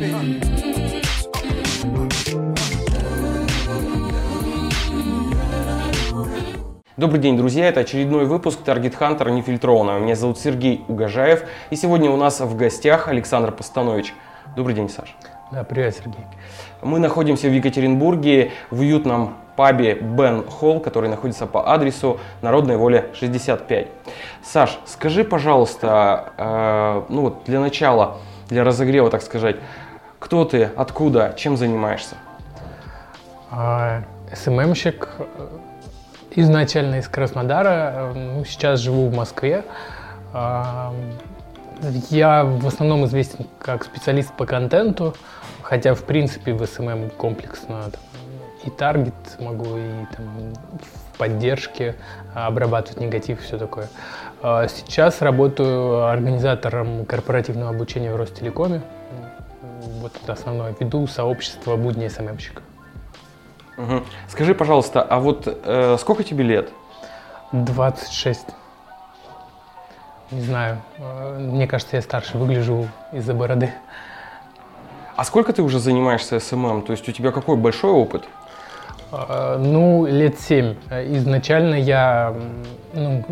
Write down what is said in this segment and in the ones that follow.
Bang. Добрый день, друзья! Это очередной выпуск Target Hunter нефильтрованного. Меня зовут Сергей Угожаев, и сегодня у нас в гостях Александр Постанович. Добрый день, Саш. Да, привет, Сергей. Мы находимся в Екатеринбурге в уютном пабе Бен Холл, который находится по адресу Народной воля 65. Саш, скажи, пожалуйста, э, ну вот для начала, для разогрева, так сказать, кто ты, откуда, чем занимаешься? А, СММщик, изначально из Краснодара, ну, сейчас живу в Москве. А, я в основном известен как специалист по контенту, хотя в принципе в SMM комплексно там, и таргет могу, и там, в поддержке обрабатывать негатив, все такое. А сейчас работаю организатором корпоративного обучения в Ростелекоме. Вот это основное. Веду сообщество будни SMM щика. Угу. Скажи, пожалуйста, а вот э, сколько тебе лет? 26. Не знаю. Э, мне кажется, я старше выгляжу из-за бороды. А сколько ты уже занимаешься SMM? То есть у тебя какой большой опыт? Э, ну, лет семь. Изначально я ну,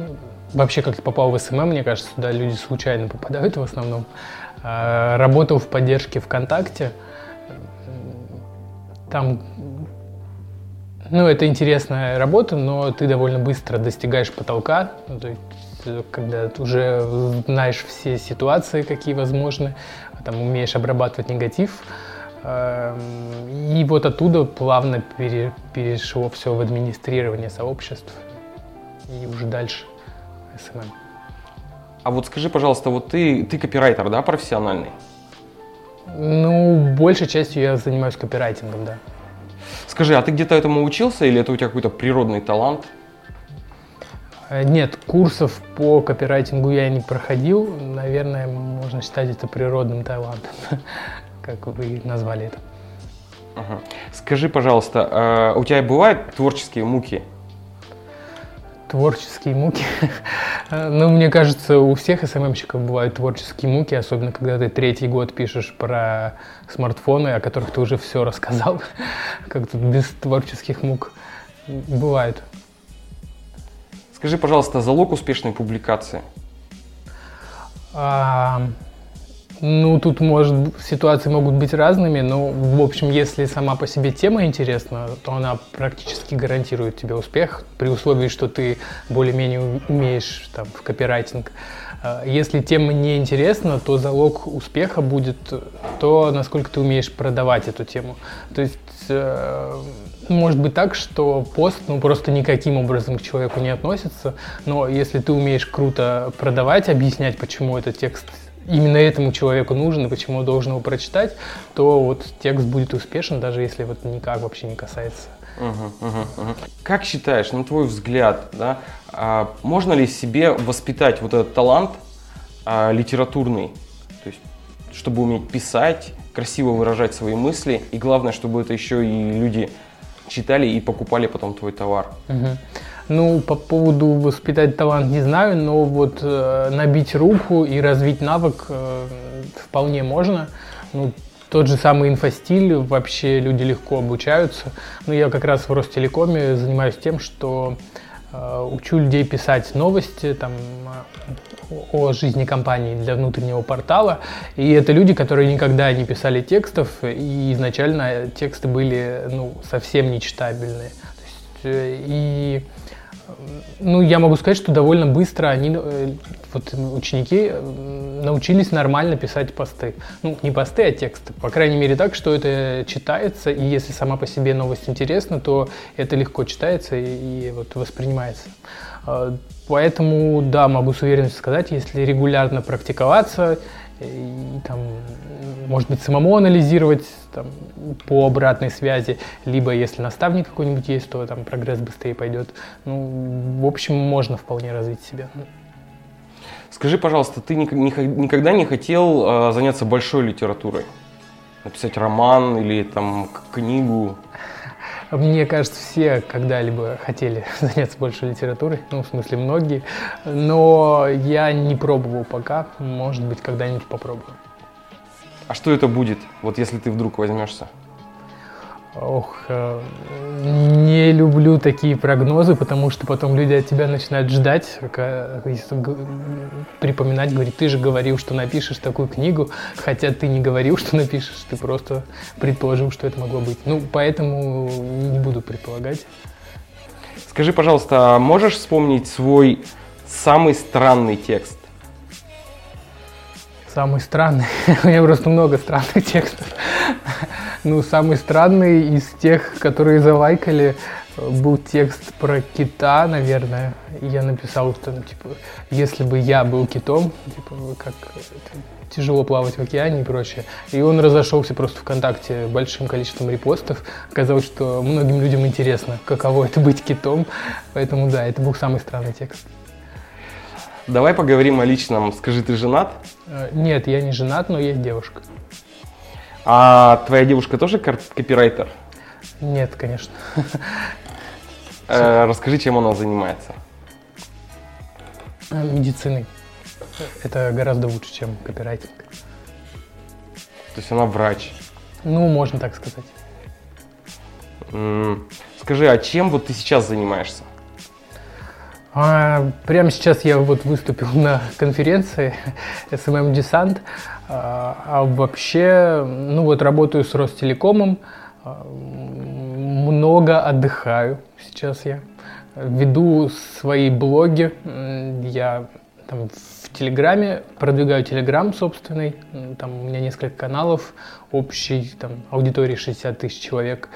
вообще как-то попал в SMM, мне кажется, сюда люди случайно попадают в основном. Э, работал в поддержке ВКонтакте. Там ну, это интересная работа, но ты довольно быстро достигаешь потолка. Ну, то есть, э, когда ты уже знаешь все ситуации, какие возможны, там умеешь обрабатывать негатив. Эм, и вот оттуда плавно пере, перешло все в администрирование сообществ и уже дальше SMM. А вот скажи, пожалуйста, вот ты, ты копирайтер, да, профессиональный? Ну, большей частью я занимаюсь копирайтингом, да. Скажи, а ты где-то этому учился или это у тебя какой-то природный талант? Э, нет, курсов по копирайтингу я не проходил. Наверное, можно считать это природным талантом, как вы назвали это. Скажи, пожалуйста, а у тебя бывают творческие муки? Творческие муки. ну, мне кажется, у всех СММщиков бывают творческие муки, особенно когда ты третий год пишешь про смартфоны, о которых ты уже все рассказал. как тут без творческих мук. Бывает. Скажи, пожалуйста, залог успешной публикации? Ну, тут может ситуации могут быть разными, но, в общем, если сама по себе тема интересна, то она практически гарантирует тебе успех, при условии, что ты более-менее умеешь там, в копирайтинг. А, если тема не интересна, то залог успеха будет то, насколько ты умеешь продавать эту тему. То есть э, может быть так, что пост ну, просто никаким образом к человеку не относится, но если ты умеешь круто продавать, объяснять, почему этот текст именно этому человеку нужен и почему он должен его прочитать, то вот текст будет успешен, даже если вот никак вообще не касается. Угу, угу, угу. Как считаешь, на твой взгляд, да, а, можно ли себе воспитать вот этот талант а, литературный, то есть чтобы уметь писать, красиво выражать свои мысли, и главное, чтобы это еще и люди читали и покупали потом твой товар? Угу. Ну, по поводу воспитать талант не знаю, но вот э, набить руку и развить навык э, вполне можно. Ну, тот же самый инфостиль, вообще люди легко обучаются. Ну, я как раз в Ростелекоме занимаюсь тем, что э, учу людей писать новости там, о жизни компании для внутреннего портала. И это люди, которые никогда не писали текстов, и изначально тексты были ну, совсем нечитабельные. Э, и ну, я могу сказать, что довольно быстро они, э, вот ученики, э, научились нормально писать посты. Ну, не посты, а тексты. По крайней мере так, что это читается, и если сама по себе новость интересна, то это легко читается и, и вот воспринимается. Поэтому, да, могу с уверенностью сказать, если регулярно практиковаться, и там, может быть, самому анализировать там, по обратной связи, либо если наставник какой-нибудь есть, то там прогресс быстрее пойдет. Ну, в общем, можно вполне развить себя. Скажи, пожалуйста, ты никогда не хотел заняться большой литературой? Написать роман или там книгу? Мне кажется, все когда-либо хотели заняться больше литературой, ну, в смысле, многие, но я не пробовал пока, может быть, когда-нибудь попробую. А что это будет, вот если ты вдруг возьмешься? Ох, э, не люблю такие прогнозы, потому что потом люди от тебя начинают ждать, припоминать, говорить, ты же говорил, что напишешь такую книгу, хотя ты не говорил, что напишешь, ты просто предположил, что это могло быть. Ну, поэтому не буду предполагать. Скажи, пожалуйста, а можешь вспомнить свой самый странный текст? Самый странный? У меня просто много странных текстов. Ну, самый странный из тех, которые залайкали, был текст про кита, наверное. Я написал, что, ну, типа, если бы я был китом, типа, как тяжело плавать в океане и прочее. И он разошелся просто ВКонтакте большим количеством репостов. Оказалось, что многим людям интересно, каково это быть китом. Поэтому да, это был самый странный текст. Давай поговорим о личном. Скажи, ты женат? Э, нет, я не женат, но есть девушка. А твоя девушка тоже копирайтер? Нет, конечно. Э, расскажи, чем она занимается. Э, медициной. Это гораздо лучше, чем копирайтинг. То есть она врач? Ну, можно так сказать. Скажи, а чем вот ты сейчас занимаешься? А, прямо сейчас я вот выступил на конференции SMM Descent. А, а вообще, ну вот работаю с Ростелекомом, а, много отдыхаю сейчас я. Веду свои блоги, я там в Телеграме, продвигаю Телеграм собственный, там у меня несколько каналов, общий там аудитории 60 тысяч человек.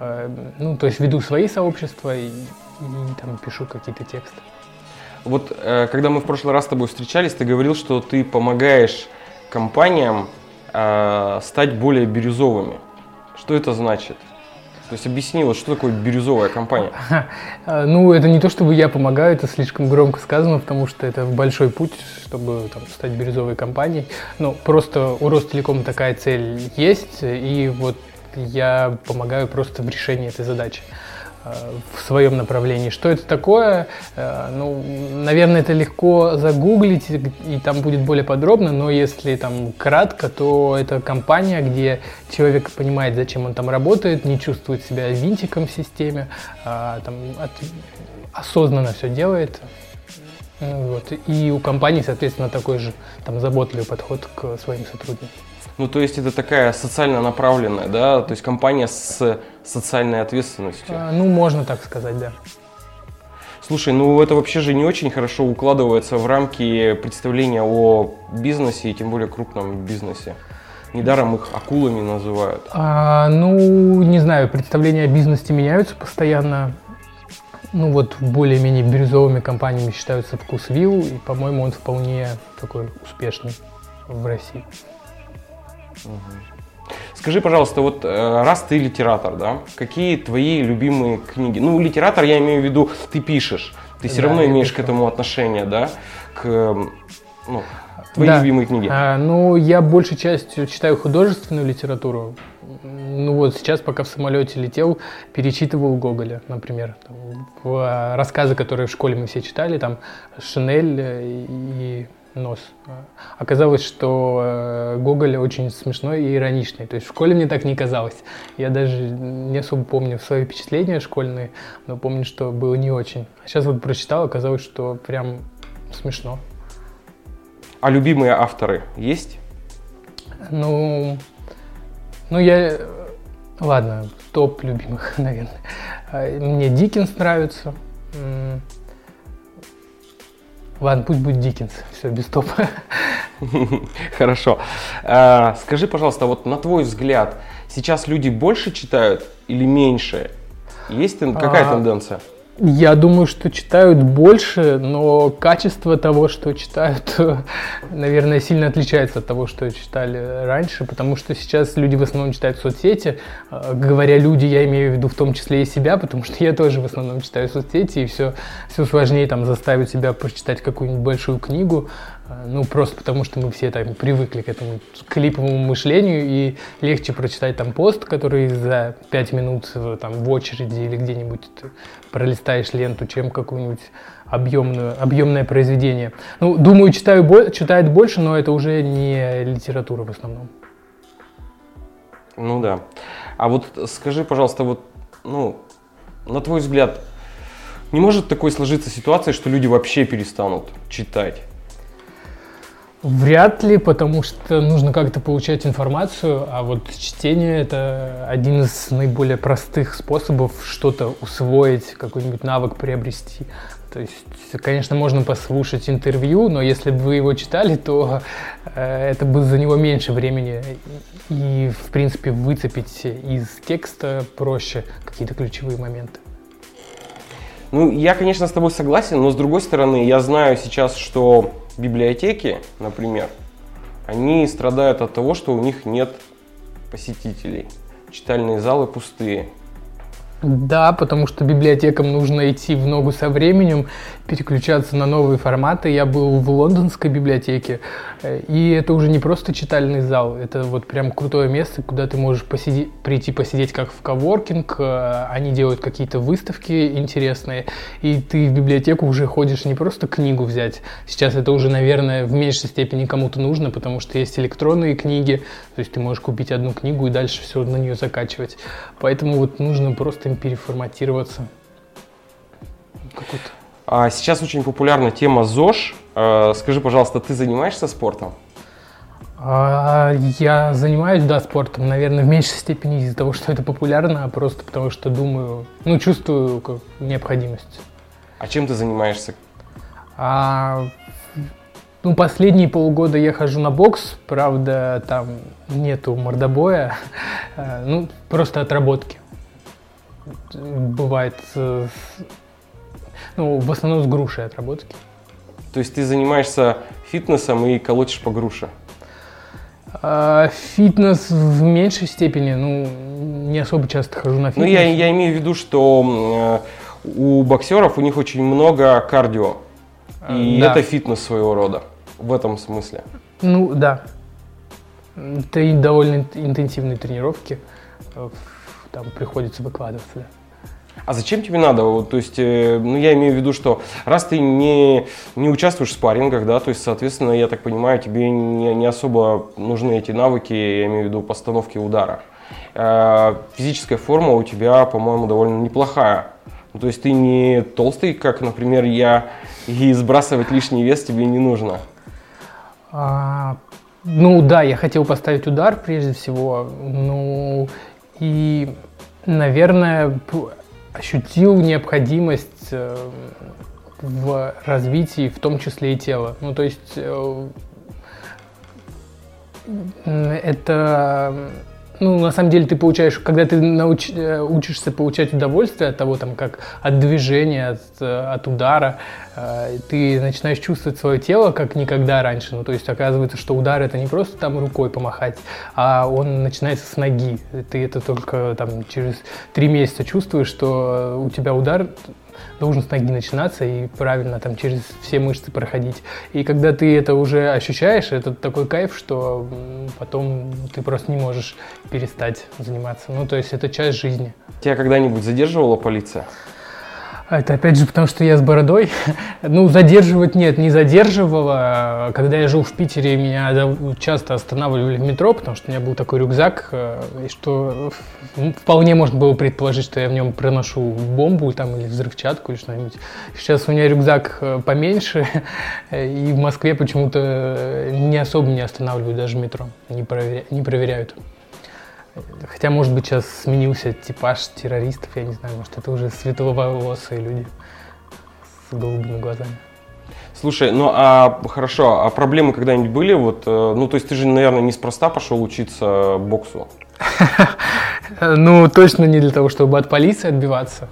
А, ну, то есть веду свои сообщества и, и там пишу какие-то тексты. Вот э, когда мы в прошлый раз с тобой встречались, ты говорил, что ты помогаешь компаниям э, стать более бирюзовыми. Что это значит? То есть объясни, вот что такое бирюзовая компания? Ну, это не то, чтобы я помогаю, это слишком громко сказано, потому что это большой путь, чтобы там, стать бирюзовой компанией. Ну, просто у Ростелекома такая цель есть, и вот я помогаю просто в решении этой задачи в своем направлении. Что это такое? Э, ну, наверное, это легко загуглить, и там будет более подробно, но если там кратко, то это компания, где человек понимает, зачем он там работает, не чувствует себя винтиком в системе, а, там, от, осознанно все делает. Ну, вот. И у компании, соответственно, такой же там заботливый подход к своим сотрудникам. Ну, то есть это такая социально направленная, да, то есть компания с социальной ответственностью. А, ну, можно так сказать, да. Слушай, ну это вообще же не очень хорошо укладывается в рамки представления о бизнесе и тем более крупном бизнесе. Недаром их акулами называют. А, ну, не знаю, представления о бизнесе меняются постоянно. Ну вот более-менее бирюзовыми компаниями считаются Вкусвилл, и, по-моему, он вполне такой успешный в России. Скажи, пожалуйста, вот э, раз ты литератор, да, какие твои любимые книги? Ну, литератор, я имею в виду, ты пишешь, ты все да, равно имеешь пишу. к этому отношение, да, к ну, твои да. любимые книги. А, ну, я большей частью читаю художественную литературу. Ну вот сейчас, пока в самолете летел, перечитывал Гоголя, например. Там, в, а, рассказы, которые в школе мы все читали, там Шинель и нос. Оказалось, что э, Гоголь очень смешной и ироничный. То есть в школе мне так не казалось. Я даже не особо помню свои впечатления школьные, но помню, что было не очень. А сейчас вот прочитал, оказалось, что прям смешно. А любимые авторы есть? Ну, ну я... Ладно, топ любимых, наверное. Мне Диккенс нравится. Ладно, пусть будет Диккенс. Все, без топа. Хорошо. А, скажи, пожалуйста, вот на твой взгляд, сейчас люди больше читают или меньше? Есть какая а, тенденция? Я думаю, что читают больше, но качество того, что читают, наверное, сильно отличается от того, что читали раньше, потому что сейчас люди в основном читают соцсети. А, говоря люди, я имею в виду в том числе и себя, потому что я тоже в основном читаю соцсети, и все, все сложнее там заставить себя прочитать какую-нибудь большую книгу. Ну, просто потому что мы все там привыкли к этому клиповому мышлению, и легче прочитать там пост, который за пять минут там в очереди или где-нибудь ты пролистаешь ленту, чем какую-нибудь объемную, объемное произведение. Ну, думаю, читаю, читает больше, но это уже не литература в основном. Ну да. А вот скажи, пожалуйста, вот, ну, на твой взгляд, не может такой сложиться ситуация, что люди вообще перестанут читать? Вряд ли, потому что нужно как-то получать информацию, а вот чтение это один из наиболее простых способов что-то усвоить, какой-нибудь навык приобрести. То есть, конечно, можно послушать интервью, но если бы вы его читали, то э, это бы за него меньше времени. И, в принципе, выцепить из текста проще какие-то ключевые моменты. Ну, я, конечно, с тобой согласен, но с другой стороны, я знаю сейчас, что библиотеки, например, они страдают от того, что у них нет посетителей. Читальные залы пустые. Да, потому что библиотекам нужно идти в ногу со временем, переключаться на новые форматы. Я был в лондонской библиотеке, э, и это уже не просто читальный зал, это вот прям крутое место, куда ты можешь посидеть, прийти посидеть как в коворкинг, э, они делают какие-то выставки интересные, и ты в библиотеку уже ходишь не просто книгу взять. Сейчас это уже, наверное, в меньшей степени кому-то нужно, потому что есть электронные книги, то есть ты можешь купить одну книгу и дальше все на нее закачивать. Поэтому вот нужно просто им переформатироваться. А сейчас очень популярна тема ЗОЖ. А, скажи, пожалуйста, ты занимаешься спортом? А, я занимаюсь, да, спортом, наверное, в меньшей степени из-за того, что это популярно, а просто потому что думаю, ну, чувствую как необходимость. А чем ты занимаешься? А, ну, последние полгода я хожу на бокс, правда, там нету мордобоя, ну, просто отработки бывает, ну, в основном с грушей отработки. То есть ты занимаешься фитнесом и колотишь по груше? А, фитнес в меньшей степени, ну, не особо часто хожу на фитнес. Ну, я, я имею в виду, что э, у боксеров у них очень много кардио. А, и да. это фитнес своего рода, в этом смысле. Ну, да. Это довольно интенсивные тренировки там приходится выкладываться. Да. А зачем тебе надо? Вот, то есть, э, ну, я имею в виду, что раз ты не, не участвуешь в спаррингах, да, то есть, соответственно, я так понимаю, тебе не, не особо нужны эти навыки, я имею в виду постановки удара. Э, физическая форма у тебя, по-моему, довольно неплохая. Ну, то есть, ты не толстый, как, например, я, и сбрасывать лишний вес тебе не нужно. А, ну да, я хотел поставить удар прежде всего, ну и наверное, ощутил необходимость э, в развитии, в том числе и тела. Ну, то есть э, это ну, на самом деле ты получаешь, когда ты науч, э, учишься получать удовольствие от того, там, как от движения, от, э, от удара, э, ты начинаешь чувствовать свое тело как никогда раньше. Ну, то есть оказывается, что удар это не просто там рукой помахать, а он начинается с ноги. Ты это только там через три месяца чувствуешь, что у тебя удар должен с ноги начинаться и правильно там через все мышцы проходить. И когда ты это уже ощущаешь, это такой кайф, что потом ты просто не можешь перестать заниматься. Ну, то есть это часть жизни. Тебя когда-нибудь задерживала полиция? Это опять же потому, что я с бородой. ну, задерживать нет, не задерживала. Когда я жил в Питере, меня часто останавливали в метро, потому что у меня был такой рюкзак, э, и что вполне можно было предположить, что я в нем проношу бомбу там, или взрывчатку или что-нибудь. Сейчас у меня рюкзак э, поменьше, и в Москве почему-то не особо не останавливают даже метро, не, проверя... не проверяют. Хотя, может быть, сейчас сменился типаж террористов, я не знаю, может, это уже светловолосые люди с голубыми глазами. Слушай, ну а хорошо, а проблемы когда-нибудь были? Вот, э, ну, то есть ты же, наверное, неспроста пошел учиться боксу. Ну, точно не для того, чтобы от полиции отбиваться.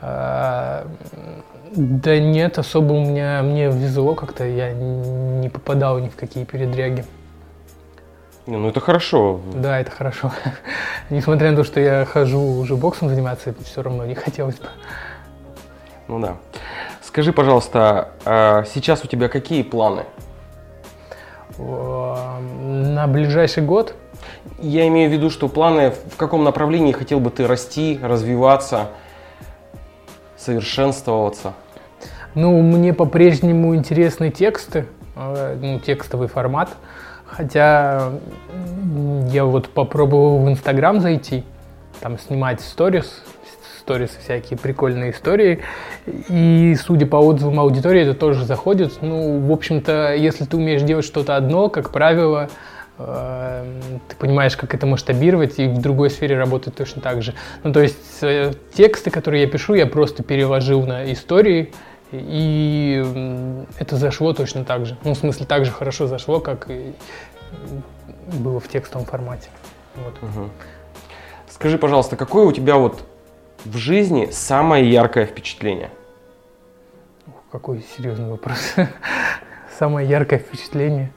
А, да нет, особо у меня, мне везло как-то, я не попадал ни в какие передряги. Не, ну это хорошо. Да, это хорошо. Несмотря на то, что я хожу уже боксом заниматься, все равно не хотелось бы. Ну да. Скажи, пожалуйста, а сейчас у тебя какие планы? На ближайший год? Я имею в виду, что планы, в каком направлении хотел бы ты расти, развиваться, совершенствоваться? Ну, мне по-прежнему интересны тексты, э, ну, текстовый формат. Хотя я вот попробовал в Инстаграм зайти, там снимать сторис, сторис всякие прикольные истории. И судя по отзывам аудитории, это тоже заходит. Ну, в общем-то, если ты умеешь делать что-то одно, как правило, э, ты понимаешь, как это масштабировать, и в другой сфере работает точно так же. Ну, то есть э, тексты, которые я пишу, я просто переложил на истории, и это зашло точно так же. Ну, в смысле, так же хорошо зашло, как и было в текстовом формате. Вот. Угу. Скажи, пожалуйста, какое у тебя вот в жизни самое яркое впечатление? Какой серьезный вопрос. самое яркое впечатление.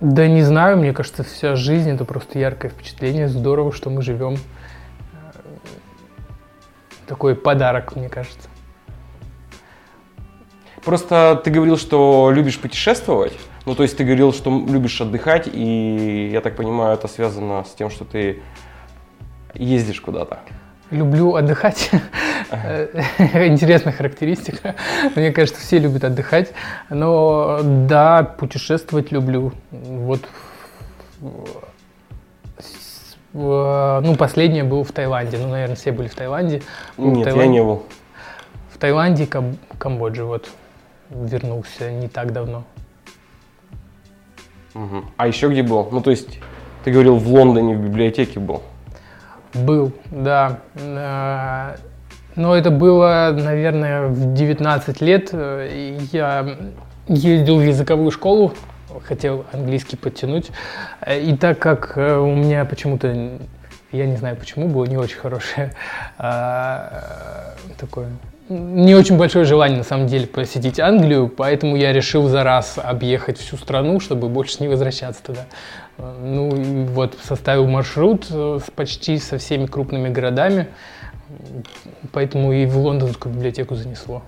Да не знаю, мне кажется, вся жизнь это просто яркое впечатление. Здорово, что мы живем. Такой подарок, мне кажется. Просто ты говорил, что любишь путешествовать. Ну, то есть ты говорил, что любишь отдыхать, и я так понимаю, это связано с тем, что ты ездишь куда-то. Люблю отдыхать. Интересная характеристика. Мне кажется, все любят отдыхать. Но да, путешествовать люблю. Вот ну, последнее был в Таиланде. Ну, наверное, все были в Таиланде. Нет, в Таиланде. я не был. В Таиланде и Камбодже. Вот вернулся не так давно. Угу. А еще где был? Ну, то есть, ты говорил, в Лондоне в библиотеке был. Был, да. Э, но это было, наверное, в 19 лет. Я ездил в языковую школу, хотел английский подтянуть. И так как э, у меня почему-то, я не знаю почему, было не очень хорошее такое не очень большое желание, на самом деле, посетить Англию, поэтому я решил за раз объехать всю страну, чтобы больше не возвращаться туда. Ну и вот составил маршрут э, с почти со всеми крупными городами, поэтому и в лондонскую библиотеку занесло.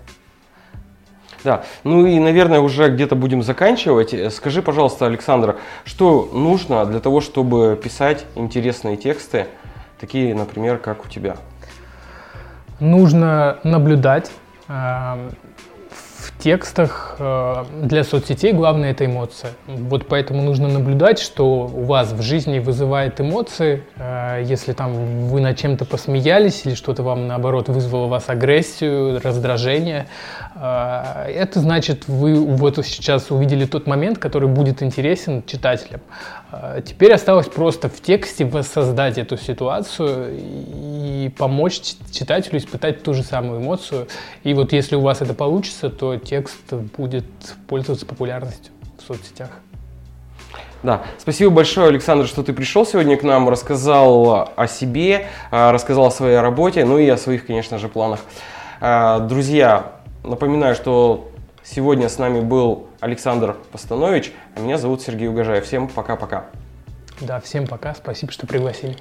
Да, ну и, наверное, уже где-то будем заканчивать. Скажи, пожалуйста, Александр, что нужно для того, чтобы писать интересные тексты, такие, например, как у тебя? Нужно наблюдать. Эм, в текстах э, для соцсетей главное это эмоция. Вот поэтому нужно наблюдать, что у вас в жизни вызывает эмоции. Э, если там вы над чем-то посмеялись или что-то вам наоборот вызвало вас агрессию, раздражение, э, это значит вы вот сейчас увидели тот момент, который будет интересен читателям. Теперь осталось просто в тексте воссоздать эту ситуацию и помочь читателю испытать ту же самую эмоцию. И вот если у вас это получится, то текст будет пользоваться популярностью в соцсетях. Да, спасибо большое, Александр, что ты пришел сегодня к нам, рассказал о себе, а, рассказал о своей работе, ну и о своих, конечно же, планах. А, друзья, напоминаю, что сегодня с нами был Александр Постанович, а меня зовут Сергей Угожаев. Всем пока-пока. Да, всем пока, спасибо, что пригласили.